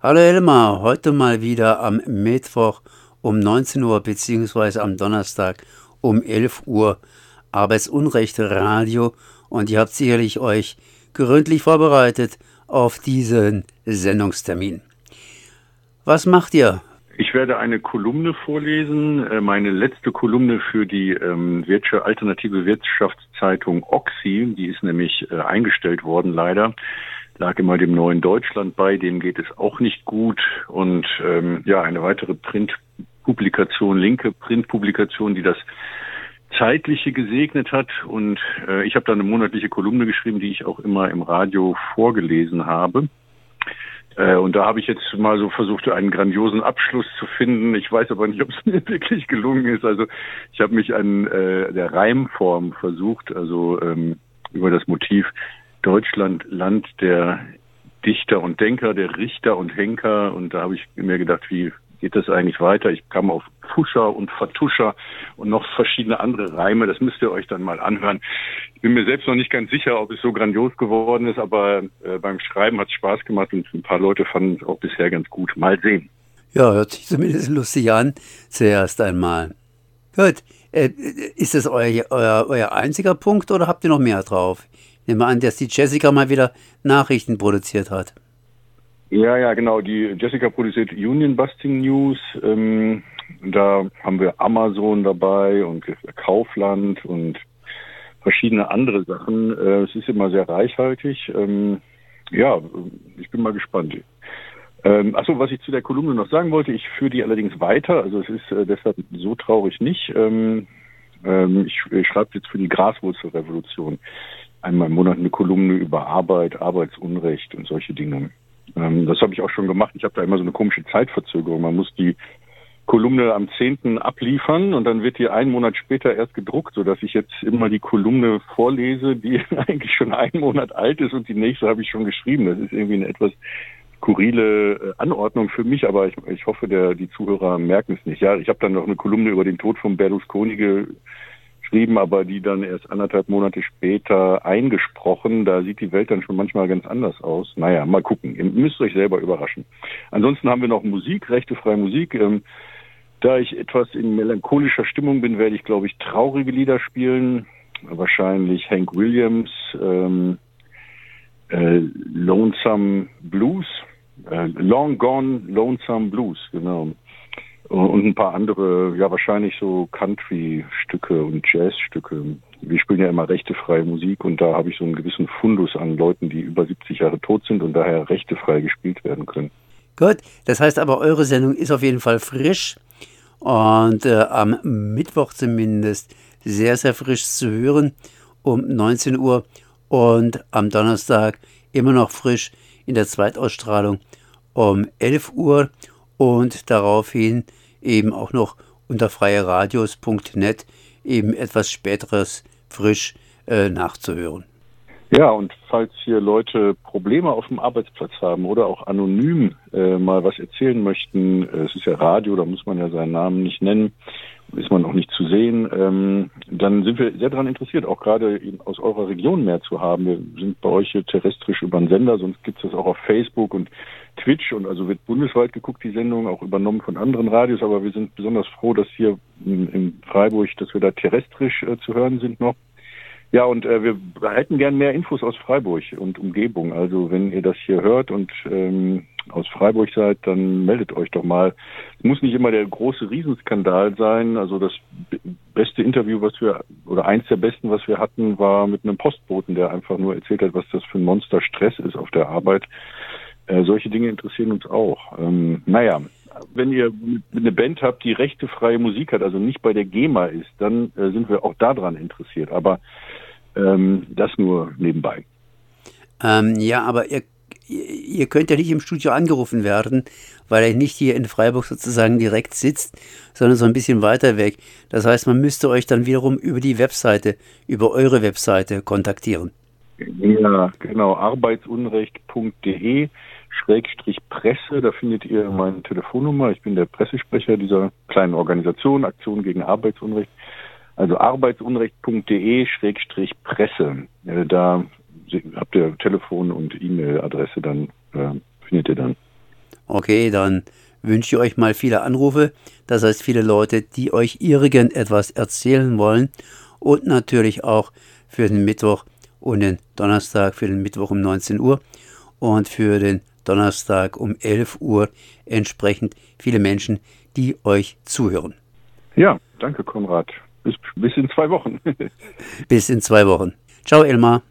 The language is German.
Hallo Elmar, heute mal wieder am Mittwoch um 19 Uhr beziehungsweise am Donnerstag um 11 Uhr Arbeitsunrecht Radio und ihr habt sicherlich euch gründlich vorbereitet auf diesen Sendungstermin. Was macht ihr? Ich werde eine Kolumne vorlesen, äh, meine letzte Kolumne für die ähm, alternative Wirtschaftszeitung Oxy, die ist nämlich äh, eingestellt worden leider lag immer dem neuen Deutschland bei, dem geht es auch nicht gut. Und ähm, ja, eine weitere Printpublikation, linke Printpublikation, die das Zeitliche gesegnet hat. Und äh, ich habe da eine monatliche Kolumne geschrieben, die ich auch immer im Radio vorgelesen habe. Äh, und da habe ich jetzt mal so versucht, einen grandiosen Abschluss zu finden. Ich weiß aber nicht, ob es mir wirklich gelungen ist. Also ich habe mich an äh, der Reimform versucht, also ähm, über das Motiv Deutschland Land der Dichter und Denker, der Richter und Henker. Und da habe ich mir gedacht, wie geht das eigentlich weiter? Ich kam auf Fuscher und Vertuscher und noch verschiedene andere Reime. Das müsst ihr euch dann mal anhören. Ich bin mir selbst noch nicht ganz sicher, ob es so grandios geworden ist, aber äh, beim Schreiben hat es Spaß gemacht und ein paar Leute fanden es auch bisher ganz gut. Mal sehen. Ja, hört sich zumindest lustig an, zuerst einmal. Gut, äh, ist das euer, euer, euer einziger Punkt oder habt ihr noch mehr drauf? Nehme an, dass die Jessica mal wieder Nachrichten produziert hat. Ja, ja, genau. Die Jessica produziert Union Busting News. Ähm, da haben wir Amazon dabei und Kaufland und verschiedene andere Sachen. Äh, es ist immer sehr reichhaltig. Ähm, ja, ich bin mal gespannt. Ähm, achso, was ich zu der Kolumne noch sagen wollte, ich führe die allerdings weiter. Also es ist äh, deshalb so traurig nicht. Ähm, ähm, ich, ich schreibe jetzt für die Graswurzelrevolution einmal im Monat eine Kolumne über Arbeit, Arbeitsunrecht und solche Dinge. Ähm, das habe ich auch schon gemacht. Ich habe da immer so eine komische Zeitverzögerung. Man muss die Kolumne am 10. abliefern und dann wird die einen Monat später erst gedruckt, sodass ich jetzt immer die Kolumne vorlese, die eigentlich schon einen Monat alt ist und die nächste habe ich schon geschrieben. Das ist irgendwie eine etwas skurrile äh, Anordnung für mich, aber ich, ich hoffe, der, die Zuhörer merken es nicht. Ja, ich habe dann noch eine Kolumne über den Tod von Berlusconi geschrieben, aber die dann erst anderthalb Monate später eingesprochen. Da sieht die Welt dann schon manchmal ganz anders aus. Naja, mal gucken. Ihr müsst euch selber überraschen. Ansonsten haben wir noch Musik, rechte freie Musik. Ähm, da ich etwas in melancholischer Stimmung bin, werde ich, glaube ich, traurige Lieder spielen. Wahrscheinlich Hank Williams, ähm, äh, Lonesome Blues, äh, Long Gone Lonesome Blues, genau und ein paar andere, ja wahrscheinlich so Country-Stücke und Jazz-Stücke. Wir spielen ja immer rechtefreie Musik und da habe ich so einen gewissen Fundus an Leuten, die über 70 Jahre tot sind und daher rechtefrei gespielt werden können. Gut, das heißt aber, eure Sendung ist auf jeden Fall frisch und äh, am Mittwoch zumindest sehr, sehr frisch zu hören um 19 Uhr und am Donnerstag immer noch frisch in der Zweitausstrahlung um 11 Uhr und daraufhin eben auch noch unter freieradios.net eben etwas späteres frisch äh, nachzuhören. Ja, und falls hier Leute Probleme auf dem Arbeitsplatz haben oder auch anonym äh, mal was erzählen möchten, äh, es ist ja Radio, da muss man ja seinen Namen nicht nennen, ist man noch nicht zu sehen, ähm, dann sind wir sehr daran interessiert, auch gerade aus eurer Region mehr zu haben. Wir sind bei euch hier terrestrisch über einen Sender, sonst gibt es das auch auf Facebook und Twitch und also wird bundesweit geguckt, die Sendung, auch übernommen von anderen Radios, aber wir sind besonders froh, dass hier in, Freiburg, dass wir da terrestrisch äh, zu hören sind noch. Ja, und äh, wir hätten gern mehr Infos aus Freiburg und Umgebung. Also wenn ihr das hier hört und ähm, aus Freiburg seid, dann meldet euch doch mal. Es muss nicht immer der große Riesenskandal sein. Also das beste Interview, was wir, oder eins der besten, was wir hatten, war mit einem Postboten, der einfach nur erzählt hat, was das für ein Monster Stress ist auf der Arbeit. Äh, solche Dinge interessieren uns auch. Ähm, naja, wenn ihr eine Band habt, die rechtefreie Musik hat, also nicht bei der GEMA ist, dann äh, sind wir auch daran interessiert. Aber ähm, das nur nebenbei. Ähm, ja, aber ihr, ihr könnt ja nicht im Studio angerufen werden, weil er nicht hier in Freiburg sozusagen direkt sitzt, sondern so ein bisschen weiter weg. Das heißt, man müsste euch dann wiederum über die Webseite, über eure Webseite kontaktieren. Ja, genau, arbeitsunrecht.de Schrägstrich Presse, da findet ihr meine Telefonnummer. Ich bin der Pressesprecher dieser kleinen Organisation, Aktion gegen Arbeitsunrecht. Also arbeitsunrecht.de Schrägstrich Presse. Äh, da habt ihr Telefon und E-Mail-Adresse, dann äh, findet ihr dann. Okay, dann wünsche ich euch mal viele Anrufe. Das heißt, viele Leute, die euch irgendetwas erzählen wollen. Und natürlich auch für den Mittwoch und den Donnerstag, für den Mittwoch um 19 Uhr und für den Donnerstag um 11 Uhr entsprechend viele Menschen, die euch zuhören. Ja, danke Konrad. Bis, bis in zwei Wochen. bis in zwei Wochen. Ciao Elmar.